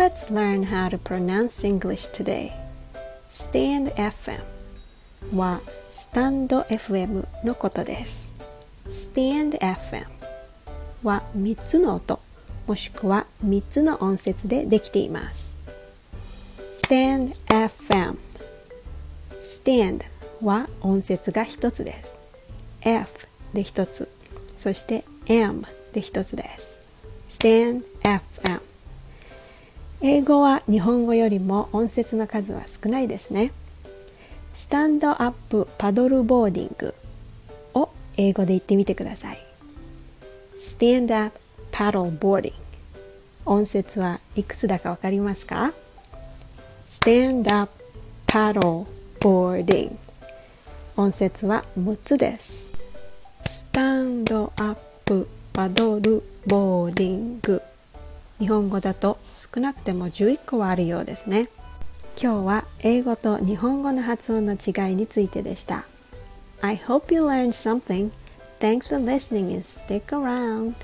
Let's learn how to pronounce English today. Stand FM はスタンド FM のことです。Stand FM は3つの音もしくは3つの音節でできています。Stand FM Stand は音節が1つです。F で1つ、そして M で1つです。Stand FM 英語は日本語よりも音節の数は少ないですね。スタンドアップパドルボーディングを英語で言ってみてください。Stand up paddle boarding 音節はいくつだかわかりますか ?Stand up paddle boarding 音節は6つです。スタンドアップパドルボーディング日本語だと少なくても11個はあるようですね今日は英語と日本語の発音の違いについてでした I hope you learned something Thanks for listening and stick around